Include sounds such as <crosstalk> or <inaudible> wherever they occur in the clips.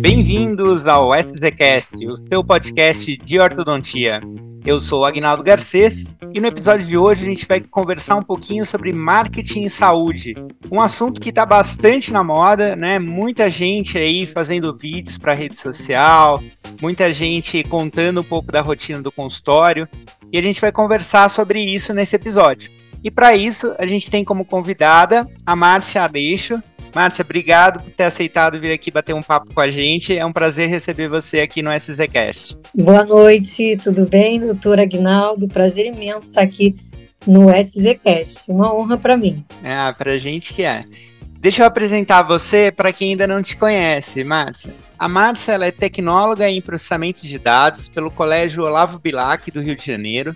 Bem-vindos ao SZCast, o seu podcast de ortodontia. Eu sou Agnaldo Garcês e no episódio de hoje a gente vai conversar um pouquinho sobre marketing e saúde, um assunto que está bastante na moda, né? Muita gente aí fazendo vídeos para rede social, muita gente contando um pouco da rotina do consultório e a gente vai conversar sobre isso nesse episódio. E para isso a gente tem como convidada a Márcia Aleixo, Márcia, obrigado por ter aceitado vir aqui bater um papo com a gente. É um prazer receber você aqui no SZCast. Boa noite, tudo bem, doutor Agnaldo? Prazer imenso estar aqui no SZCast. Uma honra para mim. Ah, para a gente que é. Deixa eu apresentar você para quem ainda não te conhece, Márcia. A Márcia é tecnóloga em processamento de dados pelo Colégio Olavo Bilac do Rio de Janeiro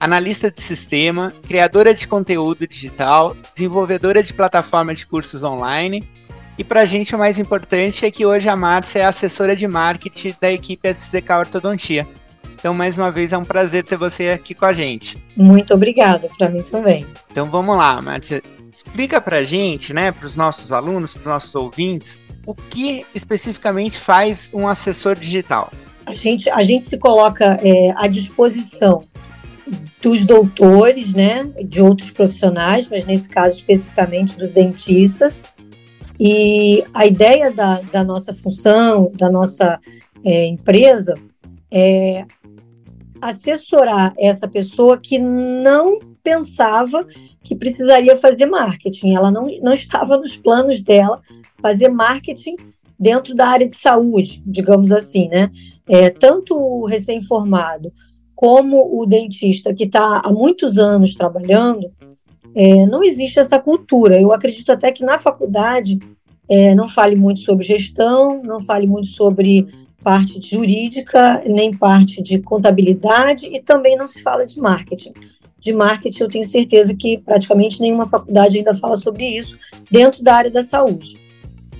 analista de sistema, criadora de conteúdo digital, desenvolvedora de plataforma de cursos online. E para a gente o mais importante é que hoje a Márcia é assessora de marketing da equipe SZK Ortodontia. Então, mais uma vez, é um prazer ter você aqui com a gente. Muito obrigada, para mim também. Então, vamos lá, Márcia. Explica para a gente, né, para os nossos alunos, para os nossos ouvintes, o que especificamente faz um assessor digital. A gente, a gente se coloca é, à disposição dos doutores, né, de outros profissionais, mas nesse caso especificamente dos dentistas. E a ideia da, da nossa função, da nossa é, empresa, é assessorar essa pessoa que não pensava que precisaria fazer marketing. Ela não, não estava nos planos dela fazer marketing dentro da área de saúde, digamos assim, né? É, tanto o recém-formado como o dentista que está há muitos anos trabalhando, é, não existe essa cultura. Eu acredito até que na faculdade é, não fale muito sobre gestão, não fale muito sobre parte jurídica, nem parte de contabilidade e também não se fala de marketing. De marketing, eu tenho certeza que praticamente nenhuma faculdade ainda fala sobre isso dentro da área da saúde.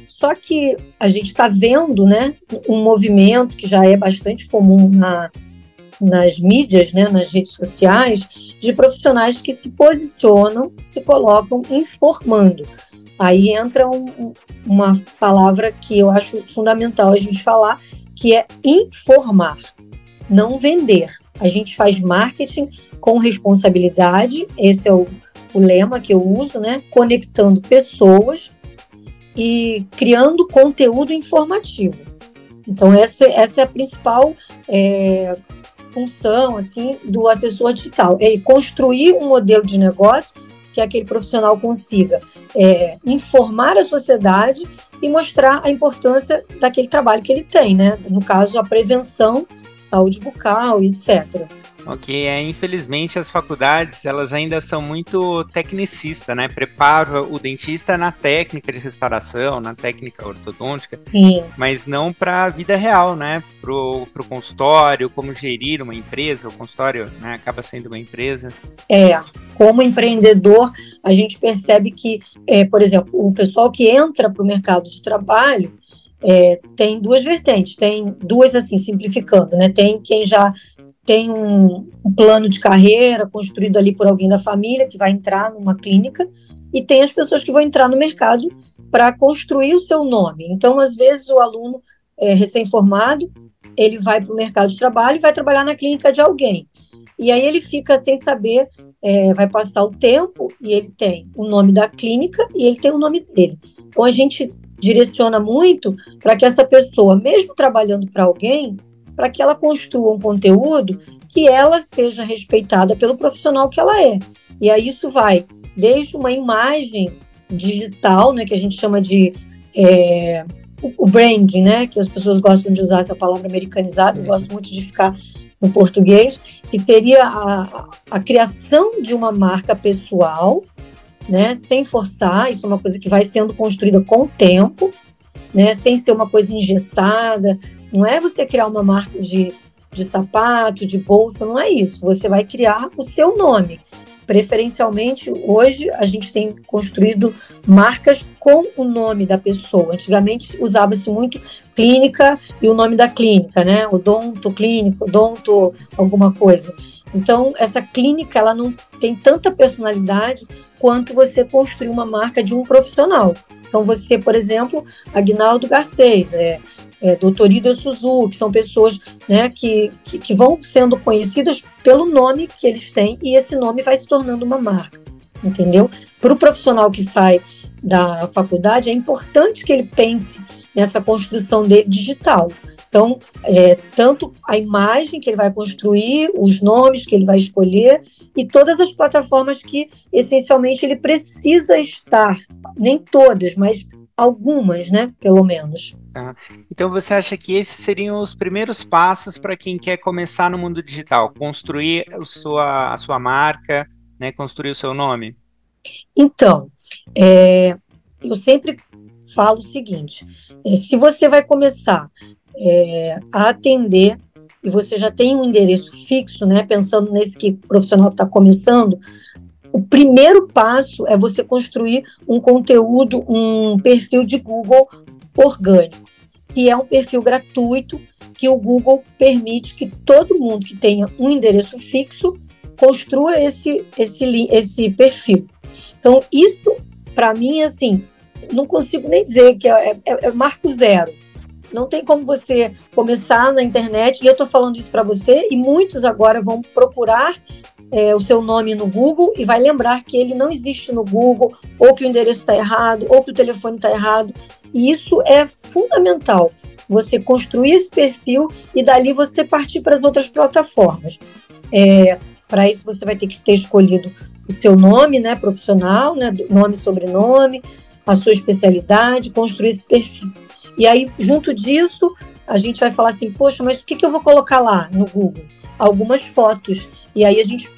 Só que a gente está vendo né, um movimento que já é bastante comum na, nas mídias, né, nas redes sociais, de profissionais que se posicionam, se colocam informando. Aí entra um, uma palavra que eu acho fundamental a gente falar, que é informar, não vender. A gente faz marketing com responsabilidade, esse é o, o lema que eu uso, né? Conectando pessoas e criando conteúdo informativo. Então, essa, essa é a principal é, função assim do assessor digital, é construir um modelo de negócio que aquele profissional consiga é, informar a sociedade e mostrar a importância daquele trabalho que ele tem, né? No caso, a prevenção, saúde bucal etc. Ok, é, infelizmente as faculdades elas ainda são muito tecnicistas, né? Prepara o dentista na técnica de restauração, na técnica ortodôntica, Sim. mas não para a vida real, né? Pro, pro consultório, como gerir uma empresa, o consultório né, acaba sendo uma empresa. É, como empreendedor, a gente percebe que, é, por exemplo, o pessoal que entra para o mercado de trabalho, é, tem duas vertentes, tem duas assim, simplificando, né? Tem quem já tem um, um, plano de carreira construído ali por alguém da família que vai entrar numa clínica e tem as pessoas que vão entrar no mercado para construir o seu nome. Então, às vezes, o aluno é, recém-formado ele vai para o mercado de trabalho e vai trabalhar na clínica de alguém. E aí ele fica sem saber, é, vai passar o tempo e ele tem o nome da clínica e ele tem o nome dele. Então a gente direciona muito para que essa pessoa, mesmo trabalhando para alguém, para que ela construa um conteúdo que ela seja respeitada pelo profissional que ela é. E aí isso vai desde uma imagem digital, né, que a gente chama de é, o branding, né, que as pessoas gostam de usar essa palavra americanizada, eu gosto muito de ficar no português, que seria a, a criação de uma marca pessoal, né, sem forçar, isso é uma coisa que vai sendo construída com o tempo, né, sem ser uma coisa engessada, não é você criar uma marca de, de sapato, de bolsa, não é isso. Você vai criar o seu nome. Preferencialmente, hoje a gente tem construído marcas com o nome da pessoa. Antigamente usava-se muito clínica e o nome da clínica, né? Odonto clínico, odonto alguma coisa. Então, essa clínica ela não tem tanta personalidade quanto você construir uma marca de um profissional. Então, você, por exemplo, Agnaldo Garcês, é, é, Doutor Ida são pessoas né, que, que, que, vão sendo conhecidas pelo nome que eles têm e esse nome vai se tornando uma marca, entendeu? Para o profissional que sai da faculdade, é importante que ele pense nessa construção dele digital. Então, é, tanto a imagem que ele vai construir, os nomes que ele vai escolher e todas as plataformas que essencialmente ele precisa estar, nem todas, mas algumas, né, pelo menos. Tá. Então você acha que esses seriam os primeiros passos para quem quer começar no mundo digital, construir a sua, a sua marca, né, construir o seu nome? Então, é, eu sempre falo o seguinte: é, se você vai começar é, a atender e você já tem um endereço fixo, né, pensando nesse que profissional está começando, o primeiro passo é você construir um conteúdo, um perfil de Google orgânico, que é um perfil gratuito que o Google permite que todo mundo que tenha um endereço fixo construa esse, esse, esse perfil. Então, isso, para mim, assim, não consigo nem dizer que é, é, é marco zero. Não tem como você começar na internet, e eu estou falando isso para você, e muitos agora vão procurar é, o seu nome no Google e vai lembrar que ele não existe no Google, ou que o endereço está errado, ou que o telefone está errado. E isso é fundamental. Você construir esse perfil e dali você partir para as outras plataformas. É, para isso você vai ter que ter escolhido o seu nome, né, profissional, né, nome, sobrenome, a sua especialidade, construir esse perfil. E aí, junto disso, a gente vai falar assim, poxa, mas o que, que eu vou colocar lá no Google? Algumas fotos. E aí a gente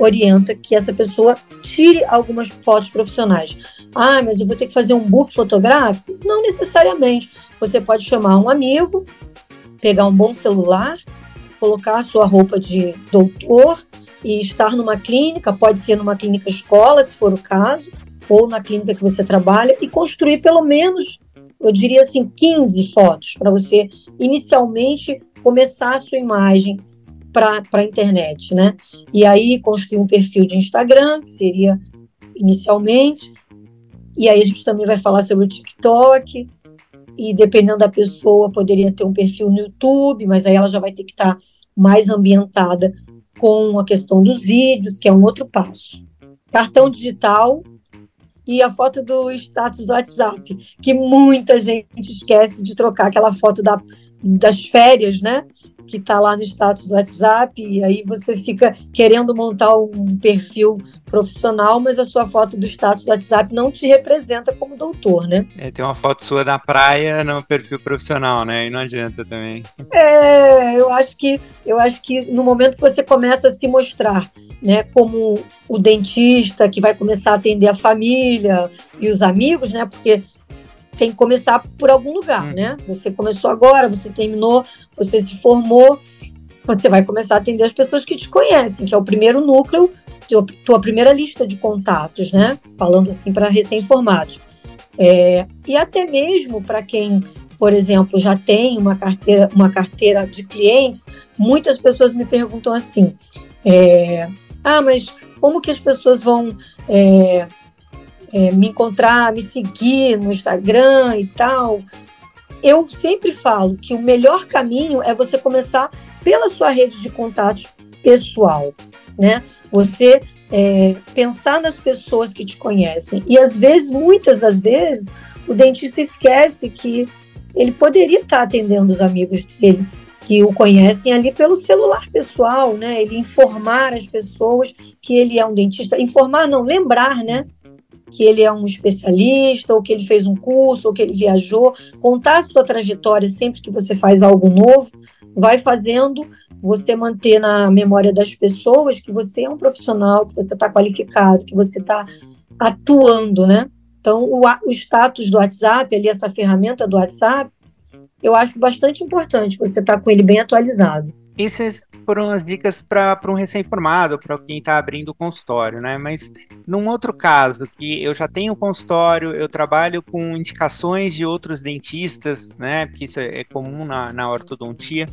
orienta que essa pessoa tire algumas fotos profissionais. Ah, mas eu vou ter que fazer um book fotográfico? Não necessariamente. Você pode chamar um amigo, pegar um bom celular, colocar sua roupa de doutor e estar numa clínica, pode ser numa clínica escola, se for o caso, ou na clínica que você trabalha, e construir pelo menos, eu diria assim, 15 fotos, para você inicialmente começar a sua imagem para a internet, né? E aí construir um perfil de Instagram, que seria inicialmente, e aí a gente também vai falar sobre o TikTok, e dependendo da pessoa, poderia ter um perfil no YouTube, mas aí ela já vai ter que estar mais ambientada com a questão dos vídeos, que é um outro passo. Cartão digital e a foto do status do WhatsApp, que muita gente esquece de trocar aquela foto da, das férias, né? Que está lá no status do WhatsApp, e aí você fica querendo montar um perfil profissional, mas a sua foto do status do WhatsApp não te representa como doutor, né? É, tem uma foto sua na praia no perfil profissional, né? E não adianta também. É, eu acho que eu acho que no momento que você começa a se mostrar, né, como o dentista que vai começar a atender a família e os amigos, né? Porque tem que começar por algum lugar, hum. né? Você começou agora, você terminou, você se formou, você vai começar a atender as pessoas que te conhecem, que é o primeiro núcleo, tua, tua primeira lista de contatos, né? Falando assim para recém-formados. É, e até mesmo para quem, por exemplo, já tem uma carteira, uma carteira de clientes, muitas pessoas me perguntam assim: é, ah, mas como que as pessoas vão é, é, me encontrar, me seguir no Instagram e tal, eu sempre falo que o melhor caminho é você começar pela sua rede de contatos pessoal, né? Você é, pensar nas pessoas que te conhecem. E às vezes, muitas das vezes, o dentista esquece que ele poderia estar atendendo os amigos dele que o conhecem ali pelo celular pessoal, né? Ele informar as pessoas que ele é um dentista, informar não, lembrar, né? Que ele é um especialista, ou que ele fez um curso, ou que ele viajou, contar a sua trajetória sempre que você faz algo novo, vai fazendo você manter na memória das pessoas que você é um profissional, que você está qualificado, que você está atuando, né? Então, o, o status do WhatsApp, ali, essa ferramenta do WhatsApp, eu acho bastante importante você estar tá com ele bem atualizado. Essas foram as dicas para um recém-formado, para quem está abrindo o consultório, né? Mas num outro caso, que eu já tenho consultório, eu trabalho com indicações de outros dentistas, né? Porque isso é comum na, na ortodontia.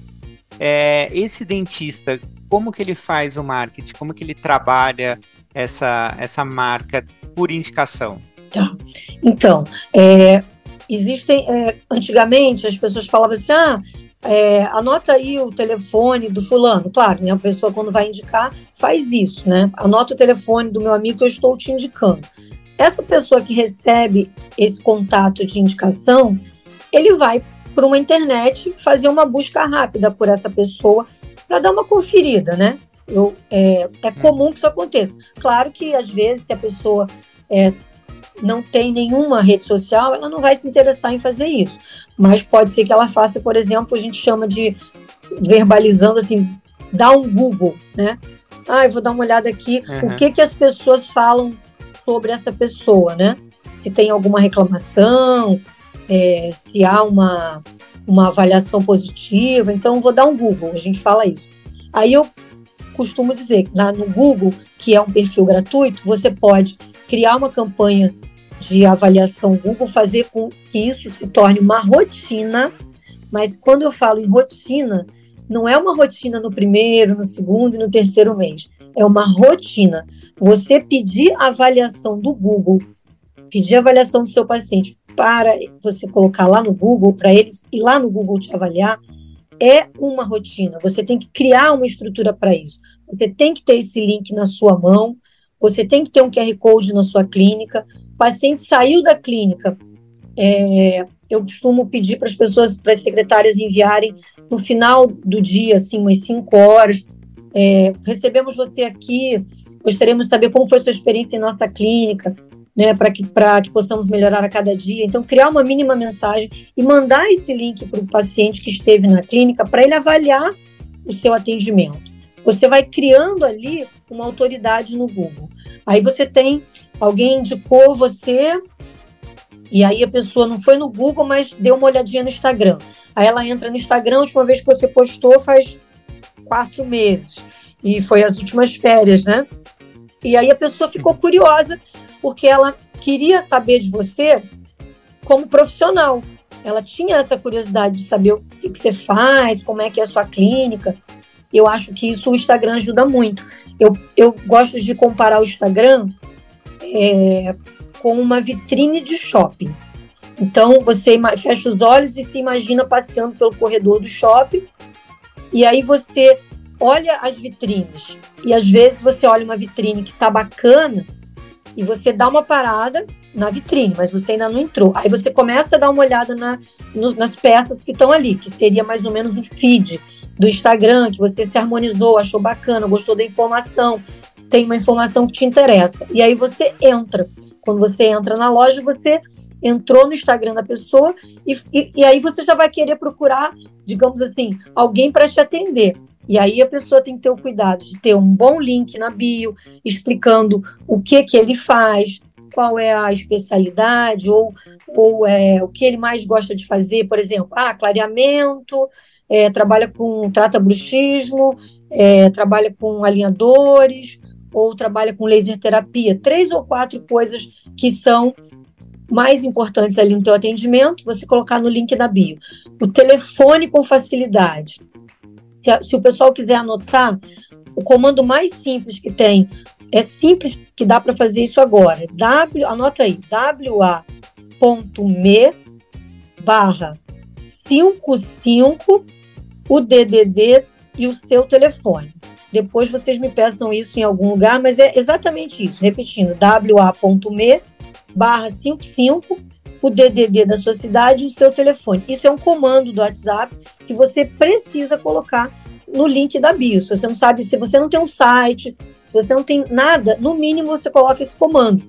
é, esse dentista, como que ele faz o marketing? Como que ele trabalha essa, essa marca por indicação? Tá. Então, é, existem. É, antigamente as pessoas falavam assim: ah, é, anota aí o telefone do fulano. Claro, né? A pessoa, quando vai indicar, faz isso, né? Anota o telefone do meu amigo que eu estou te indicando. Essa pessoa que recebe esse contato de indicação, ele vai para uma internet fazer uma busca rápida por essa pessoa para dar uma conferida, né? Eu, é, é comum que isso aconteça. Claro que às vezes se a pessoa é, não tem nenhuma rede social, ela não vai se interessar em fazer isso. Mas pode ser que ela faça, por exemplo, a gente chama de verbalizando assim, dá um Google, né? Ah, eu vou dar uma olhada aqui, uhum. o que que as pessoas falam sobre essa pessoa, né? Se tem alguma reclamação, é, se há uma, uma avaliação positiva. Então, vou dar um Google, a gente fala isso. Aí eu costumo dizer lá no Google, que é um perfil gratuito, você pode criar uma campanha de avaliação Google, fazer com que isso se torne uma rotina, mas quando eu falo em rotina, não é uma rotina no primeiro, no segundo e no terceiro mês. É uma rotina. Você pedir avaliação do Google, pedir avaliação do seu paciente para você colocar lá no Google, para eles ir lá no Google te avaliar, é uma rotina. Você tem que criar uma estrutura para isso. Você tem que ter esse link na sua mão, você tem que ter um QR Code na sua clínica. O paciente saiu da clínica. É, eu costumo pedir para as pessoas, para as secretárias enviarem no final do dia, assim, umas 5 horas. É, recebemos você aqui, gostaríamos de saber como foi sua experiência em nossa clínica, né, para que, que possamos melhorar a cada dia. Então, criar uma mínima mensagem e mandar esse link para o paciente que esteve na clínica para ele avaliar o seu atendimento. Você vai criando ali uma autoridade no Google. Aí você tem alguém indicou você e aí a pessoa não foi no Google, mas deu uma olhadinha no Instagram. Aí ela entra no Instagram, a última vez que você postou faz quatro meses. E foi as últimas férias, né? E aí a pessoa ficou curiosa, porque ela queria saber de você como profissional. Ela tinha essa curiosidade de saber o que, você faz, como é que é a sua clínica. Eu acho que isso o Instagram ajuda muito. Eu, eu gosto de comparar o Instagram é, com uma vitrine de shopping. Então, você fecha os olhos e se imagina passeando pelo corredor do shopping, e aí você olha as vitrines. E às vezes você olha uma vitrine que está bacana e você dá uma parada na vitrine, mas você ainda não entrou. Aí você começa a dar uma olhada na, no, nas peças que estão ali, que seria mais ou menos um feed do Instagram, que você se harmonizou, achou bacana, gostou da informação, tem uma informação que te interessa. E aí você entra. Quando você entra na loja, você entrou no Instagram da pessoa e, e, e aí você já vai querer procurar, digamos assim, alguém para te atender. E aí a pessoa tem que ter o cuidado de ter um bom link na bio, explicando o que que ele faz, qual é a especialidade ou, ou é, o que ele mais gosta de fazer, por exemplo, ah, clareamento, é, trabalha com trata bruxismo, é, trabalha com alinhadores ou trabalha com laser terapia, três ou quatro coisas que são mais importantes ali no teu atendimento, você colocar no link da bio. O telefone com facilidade. Se, se o pessoal quiser anotar, o comando mais simples que tem é simples que dá para fazer isso agora. W, anota aí, wa.me barra 55 o DDD e o seu telefone. Depois vocês me peçam isso em algum lugar, mas é exatamente isso. Repetindo, wa.me barra 55 o DDD da sua cidade e o seu telefone. Isso é um comando do WhatsApp que você precisa colocar no link da bio. Se você não sabe, se você não tem um site, se você não tem nada, no mínimo você coloca esse comando.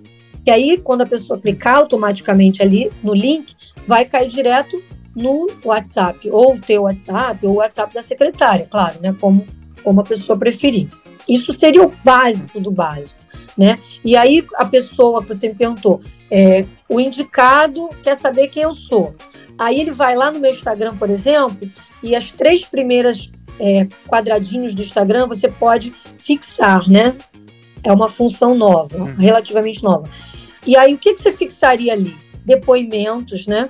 Que aí, quando a pessoa clicar automaticamente ali no link, vai cair direto no WhatsApp, ou o teu WhatsApp, ou o WhatsApp da secretária, claro, né? Como, como a pessoa preferir. Isso seria o básico do básico, né? E aí a pessoa que você me perguntou, é, o indicado quer saber quem eu sou. Aí ele vai lá no meu Instagram, por exemplo, e as três primeiras é, quadradinhos do Instagram, você pode fixar, né? É uma função nova, uhum. relativamente nova. E aí, o que, que você fixaria ali? Depoimentos, né?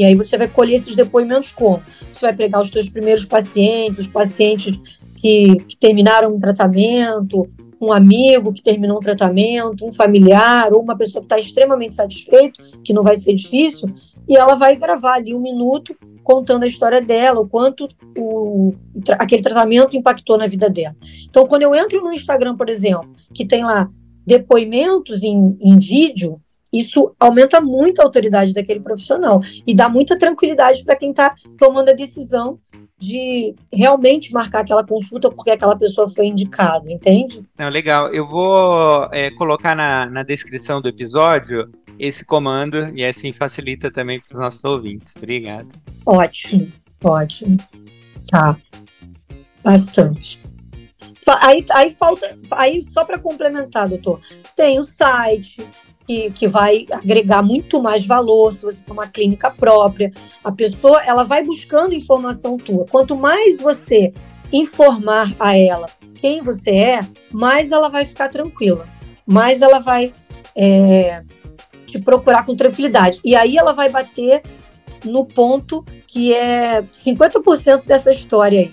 E aí você vai colher esses depoimentos como? Você vai pegar os seus primeiros pacientes, os pacientes que, terminaram um tratamento, um amigo que terminou um tratamento, um familiar, ou uma pessoa que está extremamente satisfeito, que não vai ser difícil, e ela vai gravar ali um minuto contando a história dela, o quanto o, aquele tratamento impactou na vida dela. Então, quando eu entro no Instagram, por exemplo, que tem lá depoimentos em, em vídeo, isso aumenta muito a autoridade daquele profissional e dá muita tranquilidade para quem está tomando a decisão de realmente marcar aquela consulta porque aquela pessoa foi indicada, entende? Não, legal. Eu vou é, colocar na, na descrição do episódio esse comando e assim facilita também para os nossos ouvintes. Obrigado. Ótimo, ótimo. Tá. Bastante. Aí, aí falta, aí só para complementar, doutor, tem o site, que, que vai agregar muito mais valor se você tem uma clínica própria. A pessoa ela vai buscando informação tua. Quanto mais você informar a ela quem você é, mais ela vai ficar tranquila, mais ela vai é, te procurar com tranquilidade. E aí ela vai bater no ponto que é 50% dessa história aí.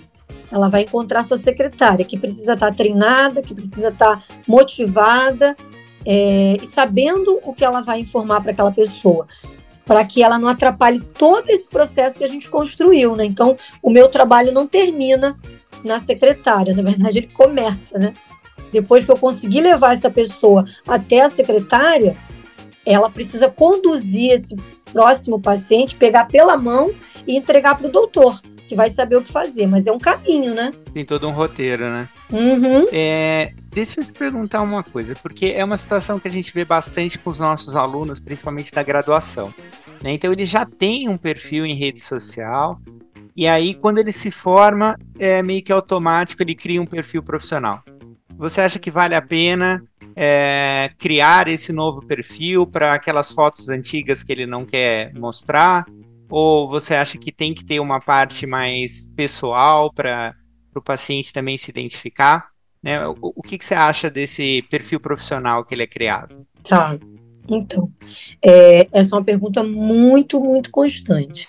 Ela vai encontrar sua secretária, que precisa estar treinada, que precisa estar motivada é, e sabendo o que ela vai informar para aquela pessoa, para que ela não atrapalhe todo esse processo que a gente construiu, né? Então, o meu trabalho não termina na secretária, na verdade, ele começa, né? Depois que eu conseguir levar essa pessoa até a secretária, ela precisa conduzir esse próximo paciente, pegar pela mão e entregar para o doutor que vai saber o que fazer, mas é um caminho, né? Tem todo um roteiro, né? Uhum. É, deixa eu te perguntar uma coisa, porque é uma situação que a gente vê bastante com os nossos alunos, principalmente da graduação. Né? Então ele já tem um perfil em rede social, e aí quando ele se forma, é meio que automático, ele cria um perfil profissional. Você acha que vale a pena é, criar esse novo perfil para aquelas fotos antigas que ele não quer mostrar? Ou você acha que tem que ter uma parte mais pessoal para o paciente também se identificar? Né? O, o que, que, você acha desse perfil profissional que ele é criado? Tá. Então, é, essa é uma pergunta muito, muito constante.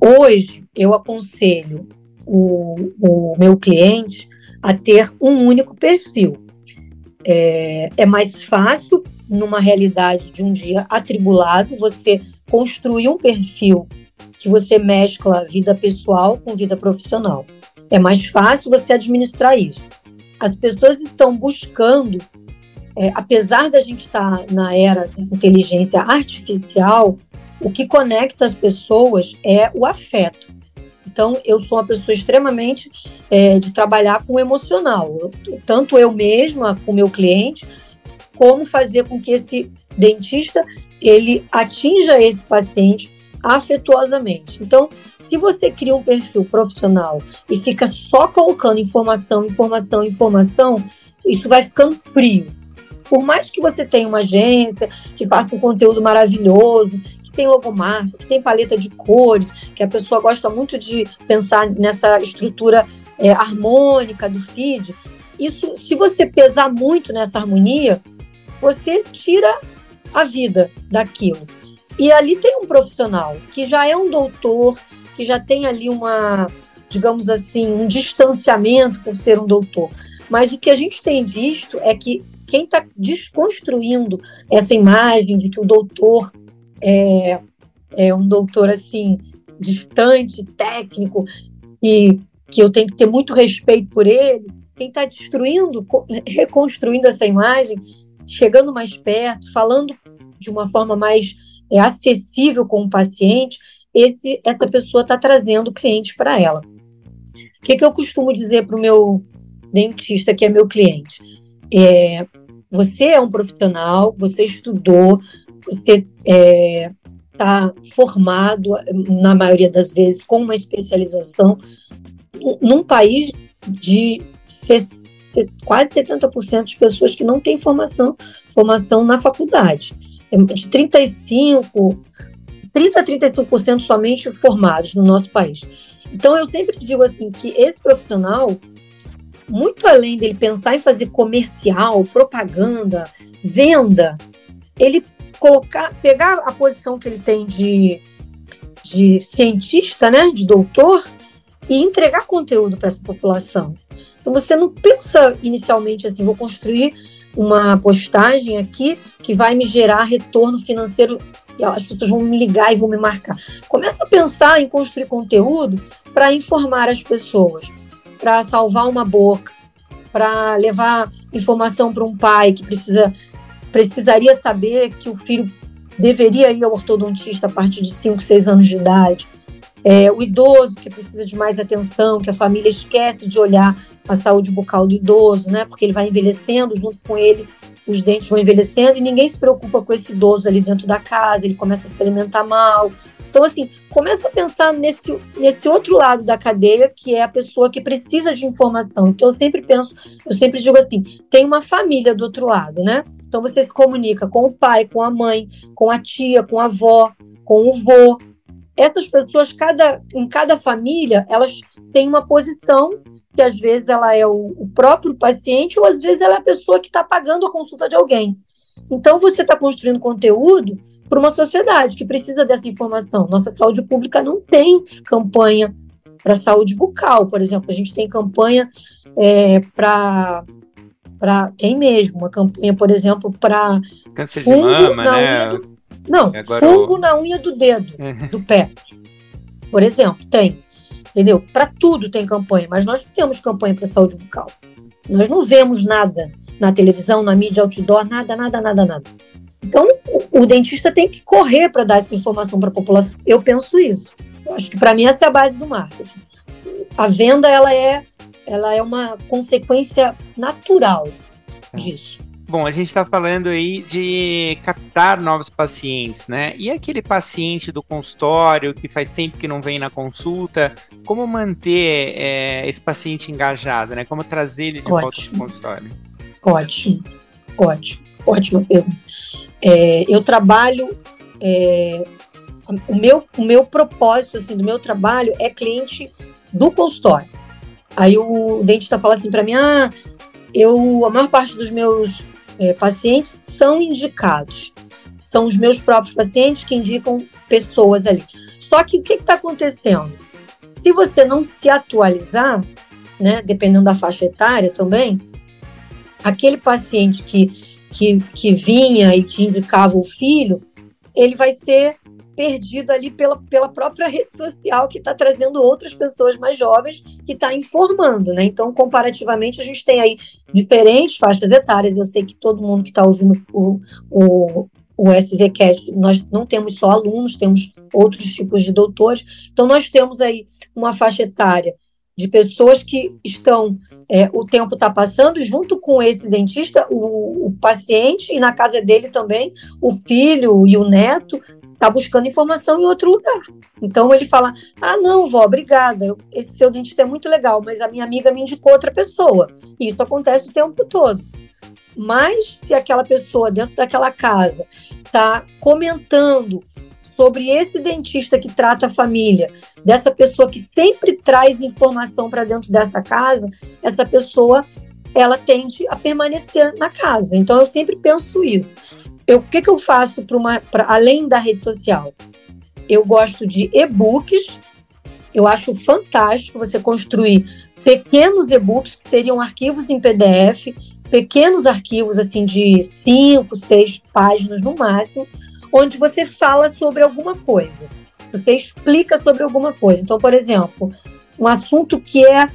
Hoje, eu aconselho o, o meu cliente a ter um único perfil. É, é mais fácil, numa realidade de um dia atribulado, você construir um perfil que você mescla vida pessoal com vida profissional. É mais fácil você administrar isso. As pessoas estão buscando, é, apesar da gente estar na era da inteligência artificial, o que conecta as pessoas é o afeto. Então, eu sou uma pessoa extremamente é, de trabalhar com o emocional, tanto eu mesma com meu cliente, como fazer com que esse dentista ele atinja esse paciente afetuosamente. Então, se você cria um perfil profissional e fica só colocando informação, informação, informação, isso vai ficando frio. Por mais que você tenha uma agência que faça um conteúdo maravilhoso, que tem logomarca, que tem paleta de cores, que a pessoa gosta muito de pensar nessa estrutura é, harmônica do feed, isso, se você pesar muito nessa harmonia, você tira a vida daquilo. E ali tem um profissional que já é um doutor, que já tem ali uma, digamos assim, um distanciamento por ser um doutor. Mas o que a gente tem visto é que quem está desconstruindo essa imagem de que o doutor é, é um doutor assim distante, técnico e que eu tenho que ter muito respeito por ele, quem está destruindo, reconstruindo essa imagem, chegando mais perto, falando de uma forma mais é acessível com o paciente, esse, essa pessoa está trazendo cliente para ela. O que, que eu costumo dizer para o meu dentista, que é meu cliente? É, você é um profissional, você estudou, você está é, tá formado, na maioria das vezes, com uma especialização, num país de quase 70% de pessoas que não têm formação, formação na faculdade de 35, 30 a 35% somente formados no nosso país. Então eu sempre digo assim que esse profissional, muito além dele pensar em fazer comercial, propaganda, venda, ele colocar, pegar a posição que ele tem de, de cientista, né, de doutor, e entregar conteúdo para essa população. Então você não pensa inicialmente assim, vou construir uma postagem aqui que vai me gerar retorno financeiro e as pessoas vão me ligar e vão me marcar. Começa a pensar em construir conteúdo para informar as pessoas, para salvar uma boca, para levar informação para um pai que precisa precisaria saber que o filho deveria ir ao ortodontista a partir de 5, 6 anos de idade. É, o idoso que precisa de mais atenção, que a família esquece de olhar a saúde bucal do idoso, né? Porque ele vai envelhecendo, junto com ele os dentes vão envelhecendo e ninguém se preocupa com esse idoso ali dentro da casa, ele começa a se alimentar mal. Então, assim, começa a pensar nesse, nesse outro lado da cadeia, que é a pessoa que precisa de informação. Então, eu sempre penso, eu sempre digo assim: tem uma família do outro lado, né? Então, você se comunica com o pai, com a mãe, com a tia, com a avó, com o vô, essas pessoas, cada, em cada família, elas têm uma posição que às vezes ela é o, o próprio paciente ou às vezes ela é a pessoa que está pagando a consulta de alguém. Então você está construindo conteúdo para uma sociedade que precisa dessa informação. Nossa saúde pública não tem campanha para saúde bucal, por exemplo. A gente tem campanha é, para para tem mesmo uma campanha, por exemplo, para de mama, né? Do, não, Agora fungo eu... na unha do dedo, <laughs> do pé. Por exemplo, tem. Entendeu? Para tudo tem campanha, mas nós não temos campanha para saúde bucal. Nós não vemos nada na televisão, na mídia outdoor, nada, nada, nada, nada. Então, o, o dentista tem que correr para dar essa informação para a população. Eu penso isso. Eu acho que para mim essa é a base do marketing. A venda ela é, ela é uma consequência natural disso. Bom, a gente está falando aí de captar novos pacientes, né? E aquele paciente do consultório que faz tempo que não vem na consulta, como manter é, esse paciente engajado, né? Como trazer ele de Ótimo. volta para o consultório? Ótimo, ótimo, ótima pergunta. É, eu trabalho, é, o, meu, o meu propósito assim, do meu trabalho é cliente do consultório. Aí o dentista fala assim para mim, ah, eu, a maior parte dos meus é, pacientes são indicados. São os meus próprios pacientes que indicam pessoas ali. Só que o que está acontecendo? Se você não se atualizar, né, dependendo da faixa etária também, aquele paciente que, que, que vinha e que indicava o filho, ele vai ser perdido ali pela, pela própria rede social que está trazendo outras pessoas mais jovens que está informando, né? Então, comparativamente, a gente tem aí diferentes faixas etárias. Eu sei que todo mundo que está ouvindo o, o, o SVCast, nós não temos só alunos, temos outros tipos de doutores. Então, nós temos aí uma faixa etária de pessoas que estão, é, o tempo está passando, junto com esse dentista, o, o, paciente, e na casa dele também, o filho e o neto está buscando informação em outro lugar. Então ele fala: Ah, não, vó, obrigada. Esse seu dentista é muito legal, mas a minha amiga me indicou outra pessoa. E isso acontece o tempo todo. Mas se aquela pessoa dentro daquela casa está comentando sobre esse dentista que trata a família, dessa pessoa que sempre traz informação para dentro dessa casa, essa pessoa ela tende a permanecer na casa. Então eu sempre penso isso eu, o que, que eu faço para uma, pra, além da rede social? Eu gosto de e-books. Eu acho fantástico você construir pequenos e-books que seriam arquivos em PDF, pequenos arquivos assim de cinco, seis páginas no máximo, onde você fala sobre alguma coisa. Você explica sobre alguma coisa. Então, por exemplo, um assunto que é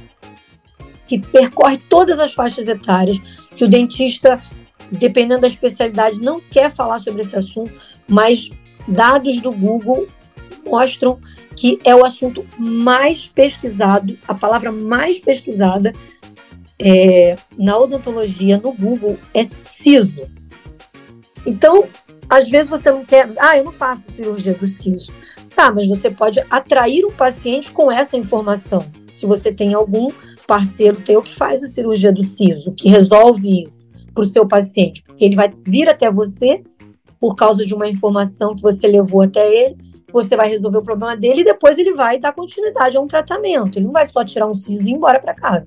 que percorre todas as faixas etárias, que o dentista dependendo da especialidade, não quer falar sobre esse assunto, mas dados do Google mostram que é o assunto mais pesquisado, a palavra mais pesquisada é, na odontologia no Google é siso. Então, às vezes você não quer, ah, eu não faço cirurgia do siso. Tá, mas você pode atrair o paciente com essa informação. Se você tem algum parceiro teu que faz a cirurgia do siso, que resolve isso para o seu paciente, porque ele vai vir até você por causa de uma informação que você levou até ele, você vai resolver o problema dele e depois ele vai dar continuidade a um tratamento. Ele não vai só tirar um siso e ir embora para casa.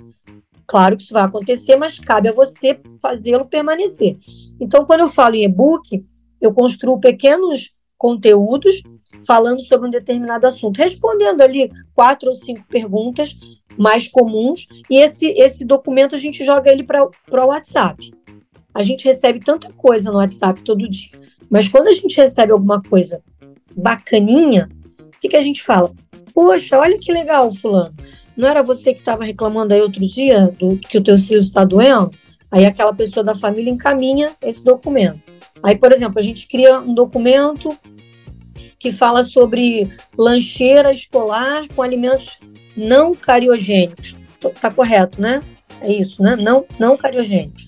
Claro que isso vai acontecer, mas cabe a você fazê-lo permanecer. Então, quando eu falo em e-book, eu construo pequenos conteúdos falando sobre um determinado assunto, respondendo ali quatro ou cinco perguntas mais comuns, e esse, esse documento a gente joga ele para o WhatsApp. A gente recebe tanta coisa no WhatsApp todo dia, mas quando a gente recebe alguma coisa bacaninha, o que, que a gente fala? Poxa, olha que legal, fulano. Não era você que estava reclamando aí outro dia do que o teu cílio está doendo? Aí aquela pessoa da família encaminha esse documento. Aí, por exemplo, a gente cria um documento que fala sobre lancheira escolar com alimentos não cariogênicos. Tá correto, né? É isso, né? Não, não cariogênicos.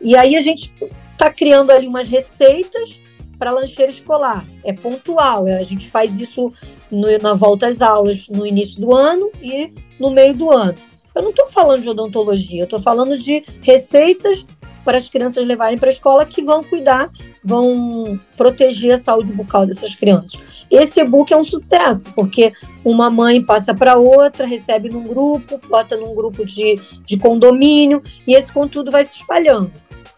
E aí a gente está criando ali umas receitas para lancheira escolar. É pontual, é, a gente faz isso no, na volta às aulas no início do ano e no meio do ano. Eu não estou falando de odontologia, eu estou falando de receitas para as crianças levarem para a escola que vão cuidar, vão proteger a saúde bucal dessas crianças. Esse e-book é um sucesso, porque uma mãe passa para outra, recebe num grupo, bota num grupo de, de condomínio, e esse conteúdo vai se espalhando.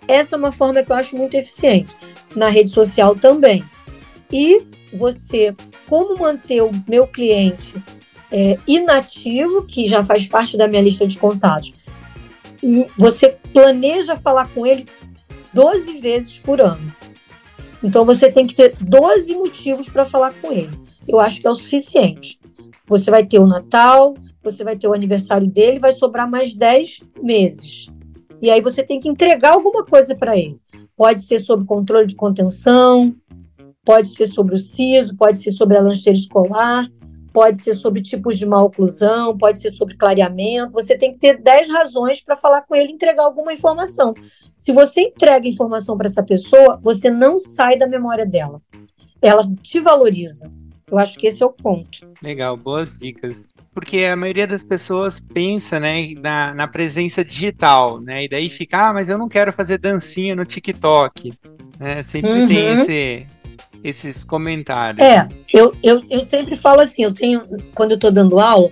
Essa é uma forma que eu acho muito eficiente. Na rede social também. E você, como manter o meu cliente é, inativo, que já faz parte da minha lista de contatos, você planeja falar com ele 12 vezes por ano. Então você tem que ter 12 motivos para falar com ele. Eu acho que é o suficiente. Você vai ter o Natal, você vai ter o aniversário dele, vai sobrar mais 10 meses. E aí você tem que entregar alguma coisa para ele. Pode ser sobre controle de contenção, pode ser sobre o siso, pode ser sobre a lancheira escolar, pode ser sobre tipos de maloclusão, pode ser sobre clareamento. Você tem que ter 10 razões para falar com ele entregar alguma informação. Se você entrega informação para essa pessoa, você não sai da memória dela. Ela te valoriza. Eu acho que esse é o ponto. Legal, boas dicas. Porque a maioria das pessoas pensa né, na, na presença digital, né? E daí fica, ah, mas eu não quero fazer dancinha no TikTok. Né? Sempre uhum. tem esse, esses comentários. É, eu, eu, eu sempre falo assim, eu tenho, quando eu estou dando aula,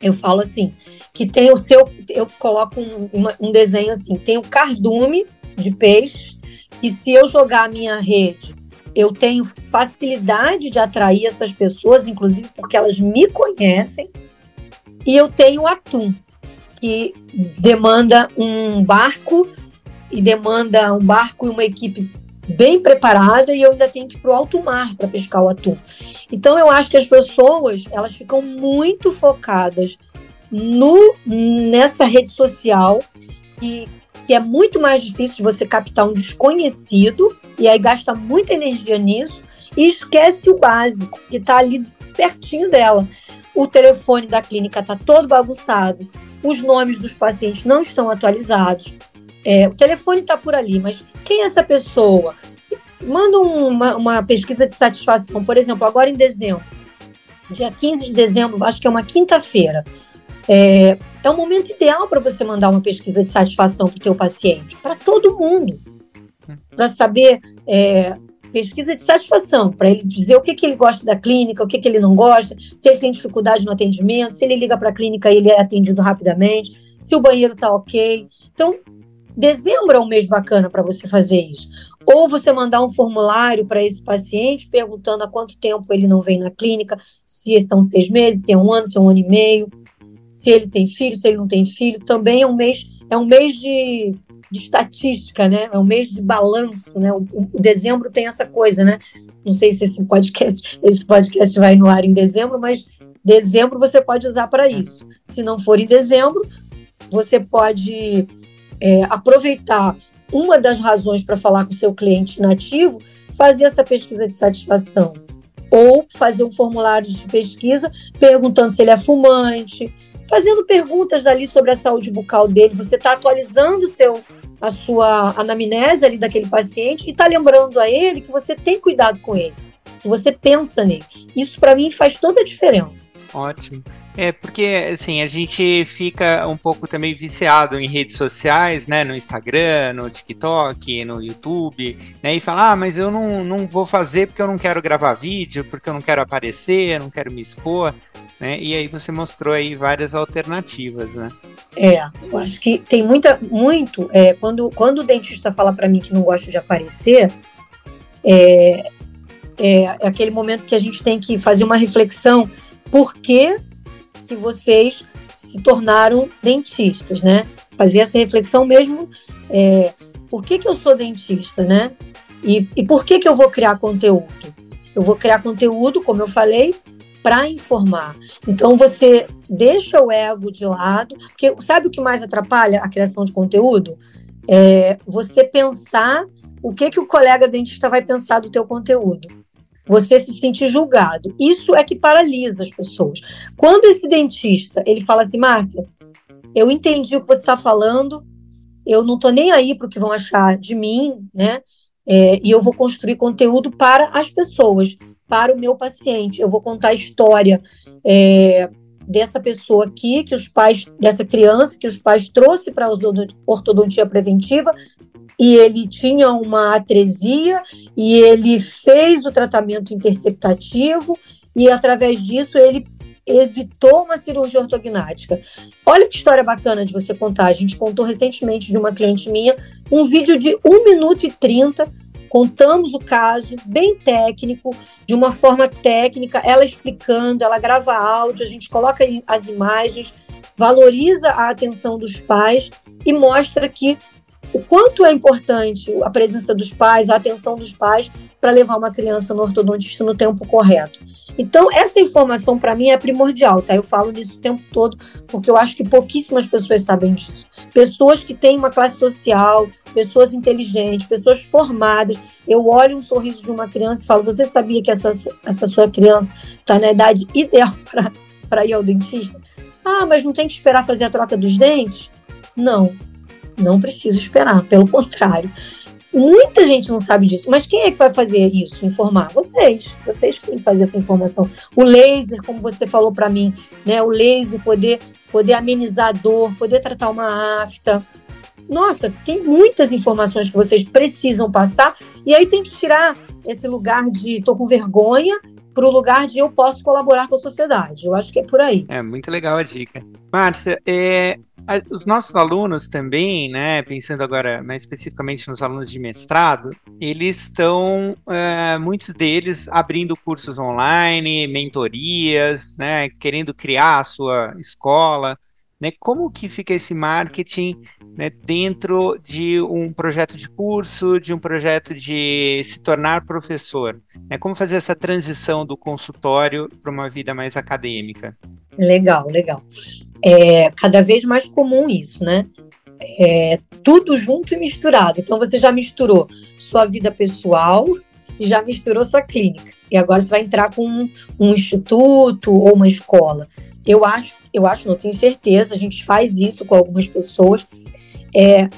eu falo assim, que tem o seu, eu coloco um, uma, um desenho assim, tem o cardume de peixe, e se eu jogar a minha rede, eu tenho facilidade de atrair essas pessoas, inclusive porque elas me conhecem, e eu tenho atum, que demanda um barco e demanda um barco e uma equipe bem preparada e eu ainda tenho que ir para o alto mar para pescar o atum. Então eu acho que as pessoas elas ficam muito focadas no nessa rede social que, que é muito mais difícil de você captar um desconhecido e aí gasta muita energia nisso e esquece o básico que está ali pertinho dela. O telefone da clínica está todo bagunçado, os nomes dos pacientes não estão atualizados. É, o telefone está por ali, mas quem é essa pessoa? Manda uma, uma pesquisa de satisfação, por exemplo, agora em dezembro, dia 15 de dezembro, acho que é uma quinta-feira. É, é o momento ideal para você mandar uma pesquisa de satisfação para o teu paciente, para todo mundo, para saber é, pesquisa de satisfação, para ele dizer o que, que ele gosta da clínica, o que, que ele não gosta, se ele tem dificuldade no atendimento, se ele liga para a clínica e ele é atendido rapidamente, se o banheiro está ok. Então, Dezembro é um mês bacana para você fazer isso. Ou você mandar um formulário para esse paciente perguntando há quanto tempo ele não vem na clínica, se estão seis meses, tem um ano, se é um ano e meio, se ele tem filho, se ele não tem filho. Também é um mês, é um mês de, de estatística, né? É um mês de balanço, né? O, o, dezembro tem essa coisa, né? Não sei se esse podcast, esse podcast vai no ar em dezembro, mas dezembro você pode usar para isso. Se não for em dezembro, você pode é, aproveitar uma das razões para falar com seu cliente nativo, fazer essa pesquisa de satisfação. Ou fazer um formulário de pesquisa perguntando se ele é fumante, fazendo perguntas ali sobre a saúde bucal dele. Você está atualizando seu, a sua anamnese ali daquele paciente e está lembrando a ele que você tem cuidado com ele, que você pensa nele. Isso para mim faz toda a diferença. Ótimo. É, porque, assim, a gente fica um pouco também viciado em redes sociais, né? No Instagram, no TikTok, no YouTube, né? E fala, ah, mas eu não, não vou fazer porque eu não quero gravar vídeo, porque eu não quero aparecer, eu não quero me expor, né? E aí você mostrou aí várias alternativas, né? É, eu acho que tem muita, muito, é, quando, quando o dentista fala para mim que não gosta de aparecer, é, é, é aquele momento que a gente tem que fazer uma reflexão por que, que vocês se tornaram dentistas, né? Fazer essa reflexão mesmo, é, por que, que eu sou dentista, né? E, e por que, que eu vou criar conteúdo? Eu vou criar conteúdo, como eu falei, para informar. Então você deixa o ego de lado, porque sabe o que mais atrapalha a criação de conteúdo? É você pensar o que que o colega dentista vai pensar do teu conteúdo. Você se sentir julgado. Isso é que paralisa as pessoas. Quando esse dentista ele fala assim, Márcia, eu entendi o que você está falando, eu não estou nem aí para o que vão achar de mim, né? É, e eu vou construir conteúdo para as pessoas, para o meu paciente. Eu vou contar a história é, dessa pessoa aqui, que os pais, dessa criança que os pais trouxe para a ortodontia preventiva, e ele tinha uma atresia, e ele fez o tratamento interceptativo, e através disso ele evitou uma cirurgia ortognática. Olha que história bacana de você contar. A gente contou recentemente de uma cliente minha um vídeo de 1 minuto e 30. Contamos o caso, bem técnico, de uma forma técnica, ela explicando, ela grava áudio, a gente coloca as imagens, valoriza a atenção dos pais e mostra que o quanto é importante a presença dos pais, a atenção dos pais para levar uma criança no ortodontista no tempo correto. Então, essa informação para mim é primordial, tá? Eu falo nisso o tempo todo, porque eu acho que pouquíssimas pessoas sabem disso. Pessoas que têm uma classe social, pessoas inteligentes, pessoas formadas. Eu olho um sorriso de uma criança e falo: Você sabia que essa, essa sua criança está na idade ideal <laughs> para ir ao dentista? Ah, mas não tem que esperar fazer a troca dos dentes? Não, não precisa esperar, pelo contrário. Muita gente não sabe disso, mas quem é que vai fazer isso? Informar? Vocês. Vocês que têm que fazer essa informação. O laser, como você falou para mim, né? O laser poder, poder amenizar a dor, poder tratar uma afta. Nossa, tem muitas informações que vocês precisam passar, e aí tem que tirar esse lugar de tô com vergonha para o lugar de eu posso colaborar com a sociedade. Eu acho que é por aí. É muito legal a dica. Márcia, é, os nossos alunos também, né, pensando agora mais especificamente nos alunos de mestrado, eles estão, é, muitos deles, abrindo cursos online, mentorias, né, querendo criar a sua escola. Né, como que fica esse marketing né, dentro de um projeto de curso, de um projeto de se tornar professor? Né, como fazer essa transição do consultório para uma vida mais acadêmica? Legal, legal. É cada vez mais comum isso, né? É, tudo junto e misturado. Então você já misturou sua vida pessoal e já misturou sua clínica. E agora você vai entrar com um, um instituto ou uma escola. Eu acho, eu acho, não tenho certeza, a gente faz isso com algumas pessoas. É,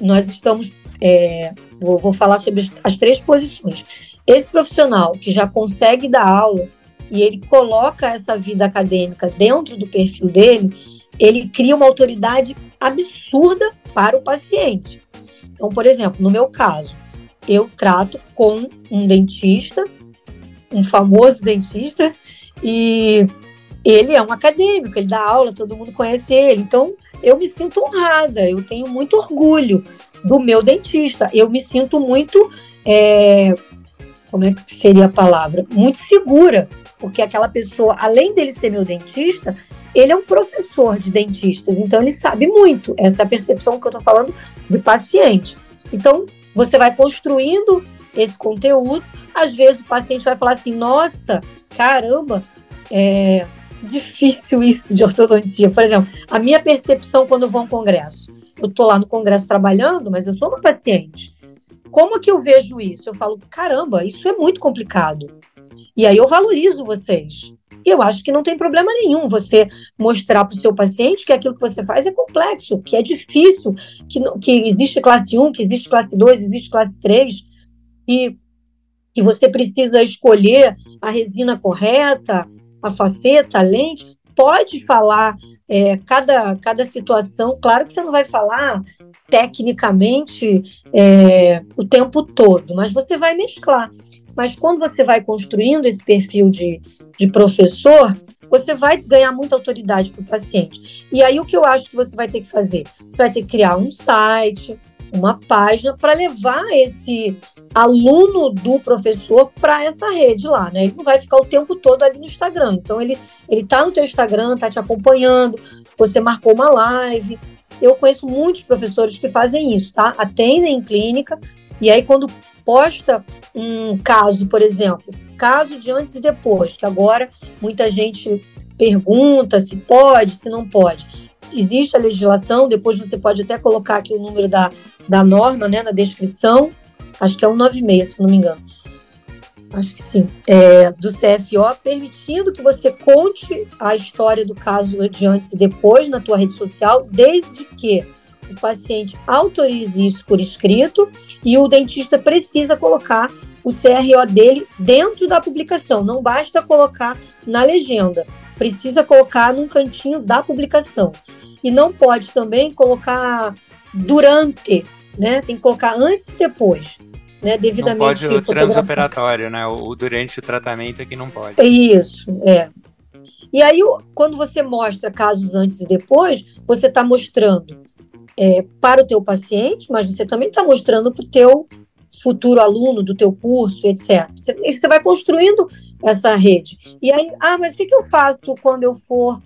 nós estamos, é, vou, vou falar sobre as três posições. Esse profissional que já consegue dar aula e ele coloca essa vida acadêmica dentro do perfil dele, ele cria uma autoridade absurda para o paciente. Então, por exemplo, no meu caso, eu trato com um dentista, um famoso <laughs> dentista, e ele é um acadêmico, ele dá aula, todo mundo conhece ele. Então, eu me sinto honrada, eu tenho muito orgulho do meu dentista, eu me sinto muito. É, como é que seria a palavra? Muito segura porque aquela pessoa, além dele ser meu dentista, ele é um professor de dentistas, então ele sabe muito. Essa é a percepção que eu estou falando do paciente. Então, você vai construindo esse conteúdo, às vezes o paciente vai falar assim: nossa, caramba, é difícil isso de ortodontia. Por exemplo, a minha percepção quando vou a um congresso. Eu estou lá no congresso trabalhando, mas eu sou uma paciente. Como que eu vejo isso? Eu falo, caramba, isso é muito complicado. E aí eu valorizo vocês. E eu acho que não tem problema nenhum você mostrar para o seu paciente que aquilo que você faz é complexo, que é difícil, que, que existe classe 1, que existe classe 2, existe classe 3, e que você precisa escolher a resina correta, a faceta, a lente. Pode falar é, cada, cada situação, claro que você não vai falar tecnicamente é, o tempo todo, mas você vai mesclar. Mas quando você vai construindo esse perfil de, de professor, você vai ganhar muita autoridade para o paciente. E aí o que eu acho que você vai ter que fazer? Você vai ter que criar um site, uma página para levar esse aluno do professor para essa rede lá, né? Ele não vai ficar o tempo todo ali no Instagram. Então ele ele tá no teu Instagram, tá te acompanhando, você marcou uma live. Eu conheço muitos professores que fazem isso, tá? Atendem em clínica e aí quando posta um caso, por exemplo, caso de antes e depois, que agora muita gente pergunta se pode, se não pode. Existe a legislação, depois você pode até colocar aqui o número da, da norma né, na descrição, acho que é 196, se não me engano. Acho que sim. É, do CFO, permitindo que você conte a história do caso de antes e depois na tua rede social, desde que o paciente autorize isso por escrito e o dentista precisa colocar o CRO dele dentro da publicação. Não basta colocar na legenda, precisa colocar num cantinho da publicação. E não pode também colocar durante, né? Tem que colocar antes e depois. Né, devidamente não pode o transoperatório, né? O, durante o tratamento é que não pode. Isso, é. E aí, quando você mostra casos antes e depois, você está mostrando é, para o teu paciente, mas você também está mostrando para o teu futuro aluno do teu curso, etc. Você, você vai construindo essa rede. E aí, ah, mas o que, que eu faço quando eu for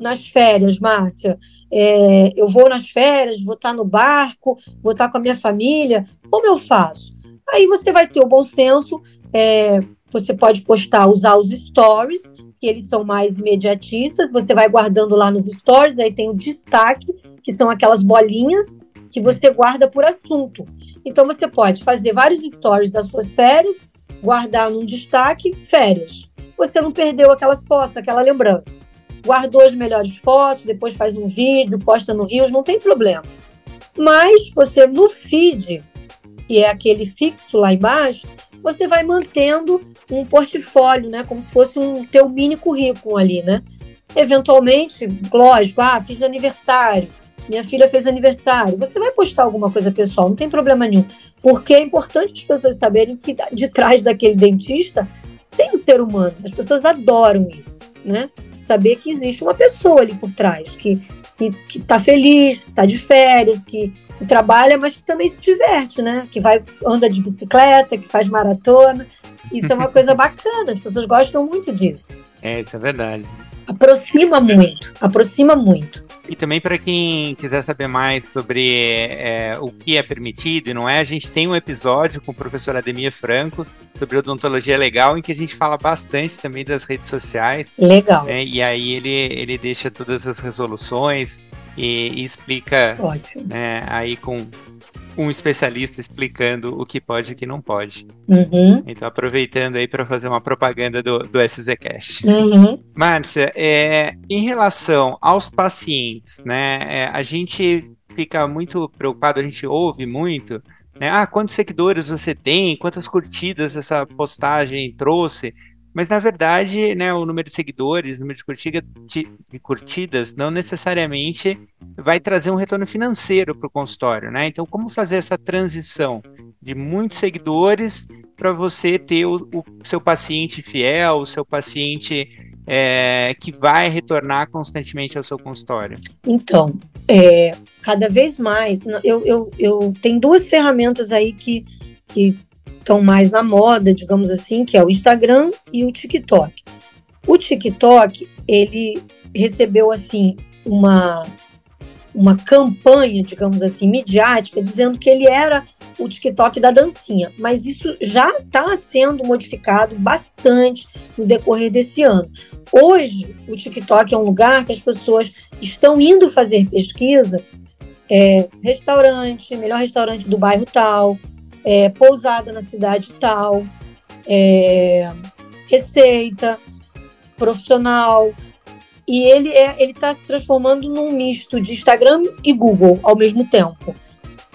nas férias, Márcia? É, eu vou nas férias, vou estar no barco, vou estar com a minha família. Como eu faço? Aí você vai ter o bom senso, é, você pode postar, usar os stories, que eles são mais imediatistas, você vai guardando lá nos stories, aí tem o destaque, que são aquelas bolinhas que você guarda por assunto. Então você pode fazer vários stories das suas férias, guardar num destaque férias. Você não perdeu aquelas fotos, aquela lembrança. Guardou as melhores fotos, depois faz um vídeo, posta no Rios, não tem problema. Mas você no feed, que é aquele fixo lá embaixo, você vai mantendo um portfólio, né, como se fosse um teu mini currículo ali, né? Eventualmente, lógico, ah, fiz aniversário, minha filha fez aniversário. Você vai postar alguma coisa pessoal, não tem problema nenhum. Porque é importante as pessoas saberem que de trás daquele dentista tem um ser humano. As pessoas adoram isso, né? Saber que existe uma pessoa ali por trás, que que, que tá feliz, que tá de férias, que, que, trabalha, mas que também se diverte, né? Que vai, anda de bicicleta, que faz maratona. Isso é uma <laughs> coisa bacana, as pessoas gostam muito disso. É, isso é verdade. Aproxima muito, aproxima muito. E também para quem quiser saber mais sobre é, o que é permitido e não é, a gente tem um episódio com o professor Ademir Franco sobre odontologia legal, em que a gente fala bastante também das redes sociais. Legal. Né, e aí ele, ele deixa todas as resoluções e, e explica né, aí com um especialista explicando o que pode e o que não pode. Uhum. Então, aproveitando aí para fazer uma propaganda do, do SZCast. Uhum. Márcia, é, em relação aos pacientes, né, é, a gente fica muito preocupado, a gente ouve muito, né, ah, quantos seguidores você tem, quantas curtidas essa postagem trouxe, mas na verdade, né, o número de seguidores, o número de, curtiga, de curtidas, não necessariamente vai trazer um retorno financeiro para o consultório, né? Então, como fazer essa transição de muitos seguidores para você ter o, o, seu paciente fiel, o seu paciente é, que vai retornar constantemente ao seu consultório? Então, é, cada vez mais, eu, eu, eu tenho duas ferramentas aí que, que estão mais na moda, digamos assim, que é o Instagram e o TikTok. O TikTok, ele recebeu assim uma uma campanha, digamos assim, midiática, dizendo que ele era o TikTok da dancinha, mas isso já está sendo modificado bastante no decorrer desse ano. Hoje, o TikTok é um lugar que as pessoas estão indo fazer pesquisa, é, restaurante, melhor restaurante do bairro tal, é, pousada na cidade tal, é, receita, profissional. E ele é, ele está se transformando num misto de Instagram e Google ao mesmo tempo.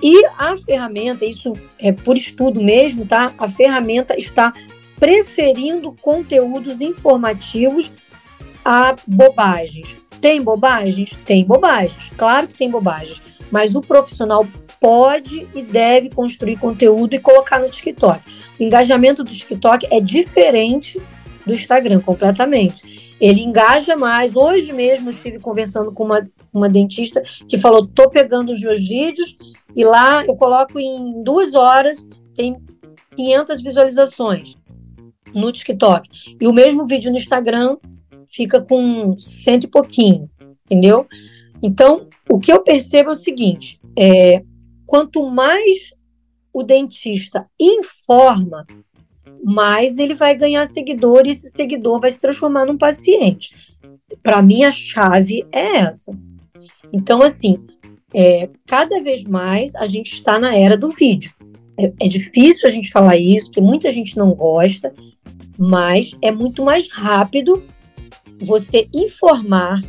E a ferramenta, isso é por estudo mesmo, tá? A ferramenta está preferindo conteúdos informativos a bobagens. Tem bobagens? Tem bobagens. Claro que tem bobagens. Mas o profissional pode e deve construir conteúdo e colocar no TikTok. O engajamento do TikTok é diferente do Instagram, completamente. Ele engaja mais. Hoje mesmo estive conversando com uma uma dentista que falou: tô pegando os meus vídeos e lá eu coloco em duas horas, tem 500 visualizações no TikTok. E o mesmo vídeo no Instagram fica com cento e pouquinho, entendeu? Então, o que eu percebo é o seguinte: é, quanto mais o dentista informa, mais ele vai ganhar seguidor e esse seguidor vai se transformar num paciente. Para mim, a chave é essa. Então, assim, é, cada vez mais a gente está na era do vídeo. É, é, difícil a gente falar isso, porque muita gente não gosta, mas é muito mais rápido você informar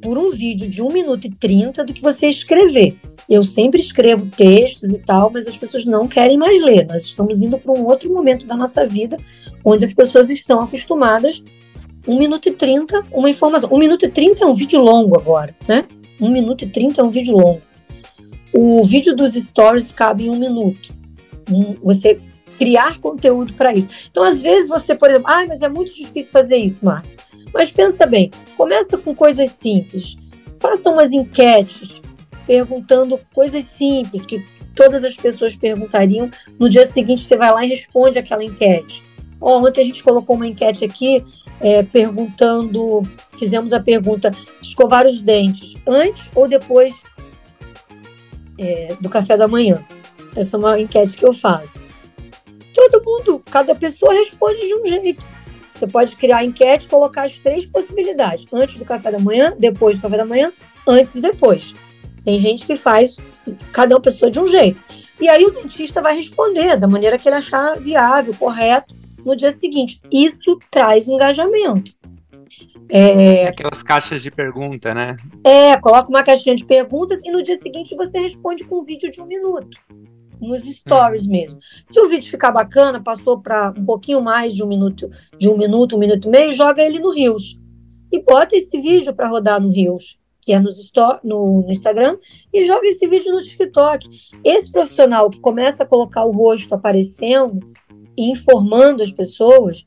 por um vídeo de 1 minuto e 30 do que você escrever. Eu sempre escrevo textos e tal, mas as pessoas não querem mais ler. Nós estamos indo para um outro momento da nossa vida, onde as pessoas estão acostumadas 1 minuto e 30, uma informação. 1 minuto e 30 é um vídeo longo agora, né? 1 minuto e 30 é um vídeo longo. O vídeo dos stories cabe em um minuto. Você criar conteúdo para isso. Então, às vezes, você, por exemplo, ah, mas é muito difícil fazer isso, Márcia. Mas pensa bem, começa com coisas simples. Faça umas enquetes perguntando coisas simples que todas as pessoas perguntariam. No dia seguinte, você vai lá e responde aquela enquete. Oh, ontem a gente colocou uma enquete aqui é, perguntando, fizemos a pergunta: escovar os dentes antes ou depois é, do café da manhã? Essa é uma enquete que eu faço. Todo mundo, cada pessoa responde de um jeito. Você pode criar a enquete e colocar as três possibilidades: antes do café da manhã, depois do café da manhã, antes e depois. Tem gente que faz cada uma pessoa de um jeito. E aí o dentista vai responder da maneira que ele achar viável, correto, no dia seguinte. Isso traz engajamento. É, Aquelas caixas de pergunta, né? É, coloca uma caixinha de perguntas e no dia seguinte você responde com um vídeo de um minuto. Nos stories hum. mesmo. Se o vídeo ficar bacana, passou para um pouquinho mais de um minuto, de um minuto, um minuto e meio, joga ele no Rios. E bota esse vídeo para rodar no Rios que é nos no, no, Instagram, e joga esse vídeo no TikTok. Esse profissional que começa a colocar o rosto aparecendo e informando as pessoas,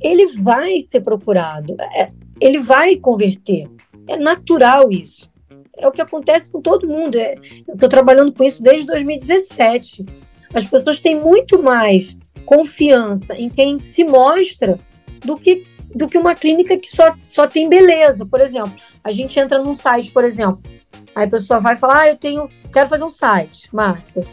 ele vai ser procurado, é, ele vai converter. É natural isso. É o que acontece com todo mundo. É, eu estou trabalhando com isso desde 2017. As pessoas têm muito mais confiança em quem se mostra do que do que uma clínica que só, só tem beleza. Por exemplo, a gente entra num site, por exemplo, aí a pessoa vai falar, ah, eu tenho, quero fazer um site, Márcia.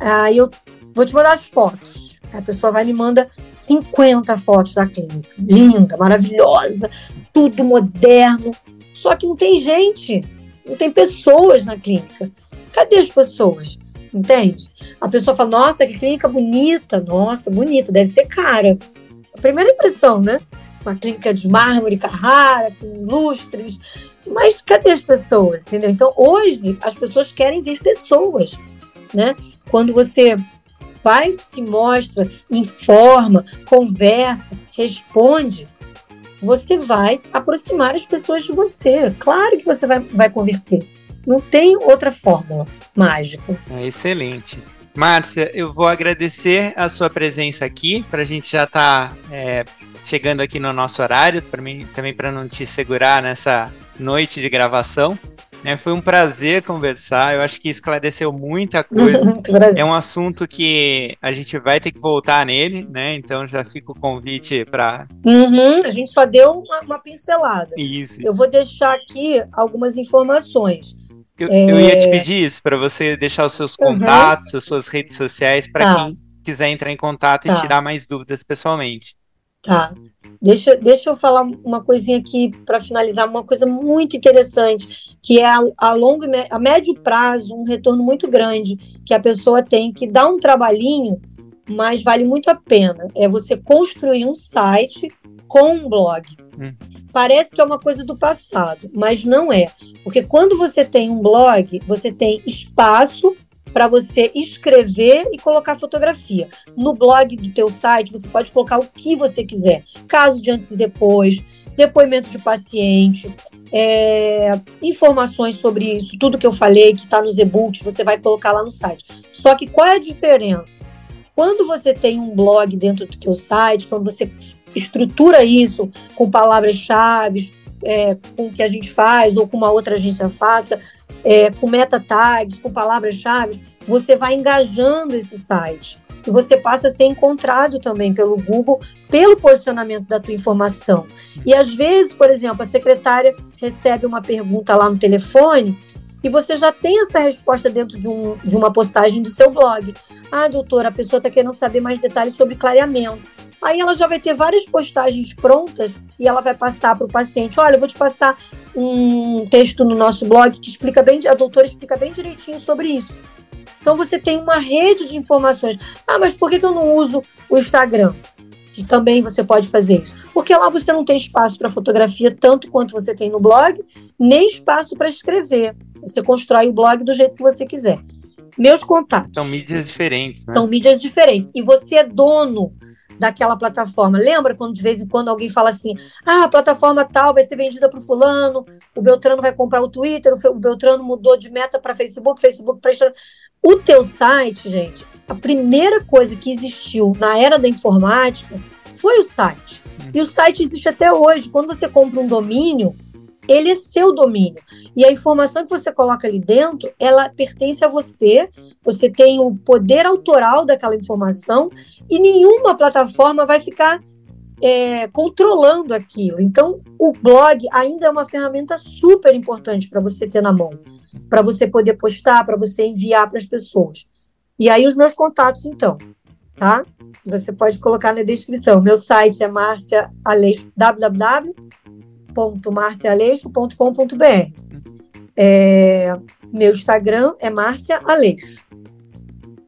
Aí eu vou te mandar as fotos. A pessoa vai e me manda 50 fotos da clínica. Linda, maravilhosa, tudo moderno. Só que não tem gente, não tem pessoas na clínica. Cadê as pessoas? Entende? A pessoa fala, nossa, que clínica bonita. Nossa, bonita, deve ser cara. A primeira impressão, né? uma clínica de mármore Carrara, com lustres, mas cadê as pessoas, entendeu? Então, hoje, as pessoas querem ver pessoas, né? Quando você vai, se mostra, informa, conversa, responde, você vai aproximar as pessoas de você. Claro que você vai, vai converter. Não tem outra fórmula mágica. É excelente. Márcia, eu vou agradecer a sua presença aqui, para a gente já estar tá, é, chegando aqui no nosso horário, para mim também para não te segurar nessa noite de gravação. É, foi um prazer conversar. Eu acho que esclareceu muita coisa. <laughs> é um assunto que a gente vai ter que voltar nele, né? Então já fica o convite para. Uhum, a gente só deu uma, uma pincelada. Isso. Eu vou deixar aqui algumas informações. Eu, é... eu ia te pedir isso, para você deixar os seus contatos, uhum. as suas redes sociais, para tá. quem quiser entrar em contato tá. e tirar mais dúvidas pessoalmente. Tá. Deixa, deixa eu falar uma coisinha aqui para finalizar, uma coisa muito interessante, que é a, a longo a médio prazo, um retorno muito grande que a pessoa tem, que dá um trabalhinho, mas vale muito a pena. É você construir um site com um blog. Hum. Parece que é uma coisa do passado, mas não é. Porque quando você tem um blog, você tem espaço para você escrever e colocar fotografia. No blog do teu site, você pode colocar o que você quiser. Caso de antes e depois, depoimento de paciente, é, informações sobre isso, tudo que eu falei, que está nos e-books, você vai colocar lá no site. Só que qual é a diferença? Quando você tem um blog dentro do teu site, quando você estrutura isso com palavras-chave, é, com o que a gente faz ou com uma outra agência faça, é, com meta tags, com palavras-chave, você vai engajando esse site. E você passa a ser encontrado também pelo Google pelo posicionamento da tua informação. E às vezes, por exemplo, a secretária recebe uma pergunta lá no telefone e você já tem essa resposta dentro de, um, de uma postagem do seu blog. Ah, doutora, a pessoa está querendo saber mais detalhes sobre clareamento. Aí ela já vai ter várias postagens prontas e ela vai passar para o paciente: olha, eu vou te passar um texto no nosso blog que explica bem, a doutora explica bem direitinho sobre isso. Então você tem uma rede de informações. Ah, mas por que, que eu não uso o Instagram? Que também você pode fazer isso. Porque lá você não tem espaço para fotografia tanto quanto você tem no blog, nem espaço para escrever. Você constrói o blog do jeito que você quiser. Meus contatos. São mídias diferentes, né? São mídias diferentes. E você é dono daquela plataforma. Lembra quando de vez em quando alguém fala assim: ah, a plataforma tal vai ser vendida para o fulano, o Beltrano vai comprar o Twitter, o Beltrano mudou de meta para Facebook, Facebook para Instagram. O teu site, gente, a primeira coisa que existiu na era da informática foi o site. E o site existe até hoje. Quando você compra um domínio, ele é seu domínio. E a informação que você coloca ali dentro, ela pertence a você, você tem o poder autoral daquela informação e nenhuma plataforma vai ficar é, controlando aquilo. Então, o blog ainda é uma ferramenta super importante para você ter na mão, para você poder postar, para você enviar para as pessoas. E aí, os meus contatos, então, tá? Você pode colocar na descrição. Meu site é Márcia Aleixo, www www.marcialeixo.com.br. É, meu Instagram é Márcia Aleixo.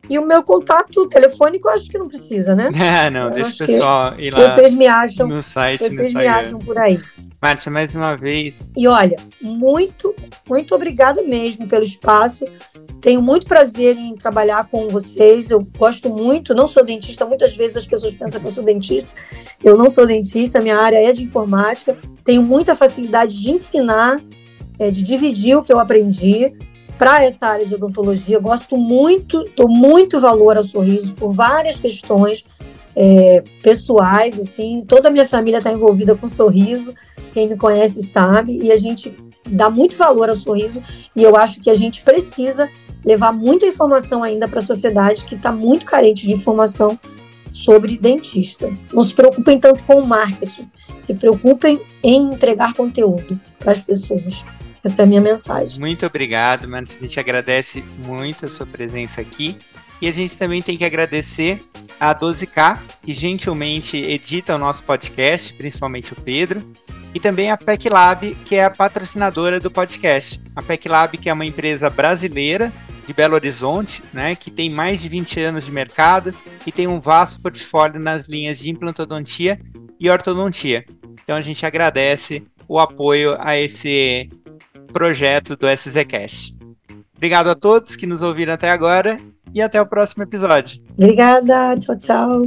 E o meu contato telefônico eu acho que não precisa, né? <laughs> É, não, eu deixa o pessoal ir lá. Vocês me acham. No site, vocês me acham por aí. Márcia, mais uma vez. E olha, muito, muito obrigada mesmo pelo espaço. Tenho muito prazer em trabalhar com vocês. Eu gosto muito, não sou dentista. Muitas vezes as pessoas pensam que eu sou dentista. Eu não sou dentista, minha área é de informática. Tenho muita facilidade de ensinar, é, de dividir o que eu aprendi para essa área de odontologia. Gosto muito, dou muito valor ao sorriso por várias questões é, pessoais. Assim, toda a minha família está envolvida com sorriso. Quem me conhece sabe. E a gente dá muito valor ao sorriso. E eu acho que a gente precisa levar muita informação ainda para a sociedade que está muito carente de informação sobre dentista. Não se preocupem tanto com o marketing, se preocupem em entregar conteúdo para as pessoas. Essa é a minha mensagem. Muito obrigado, mano. A gente agradece muito a sua presença aqui. E a gente também tem que agradecer a 12K, que gentilmente edita o nosso podcast, principalmente o Pedro, e também a PEC Lab, que é a patrocinadora do podcast. A PEC Lab, que é uma empresa brasileira de Belo Horizonte, né, que tem mais de 20 anos de mercado e tem um vasto portfólio nas linhas de implantodontia e ortodontia. Então a gente agradece o apoio a esse projeto do SZCast. Obrigado a todos que nos ouviram até agora e até o próximo episódio. Obrigada, tchau, tchau.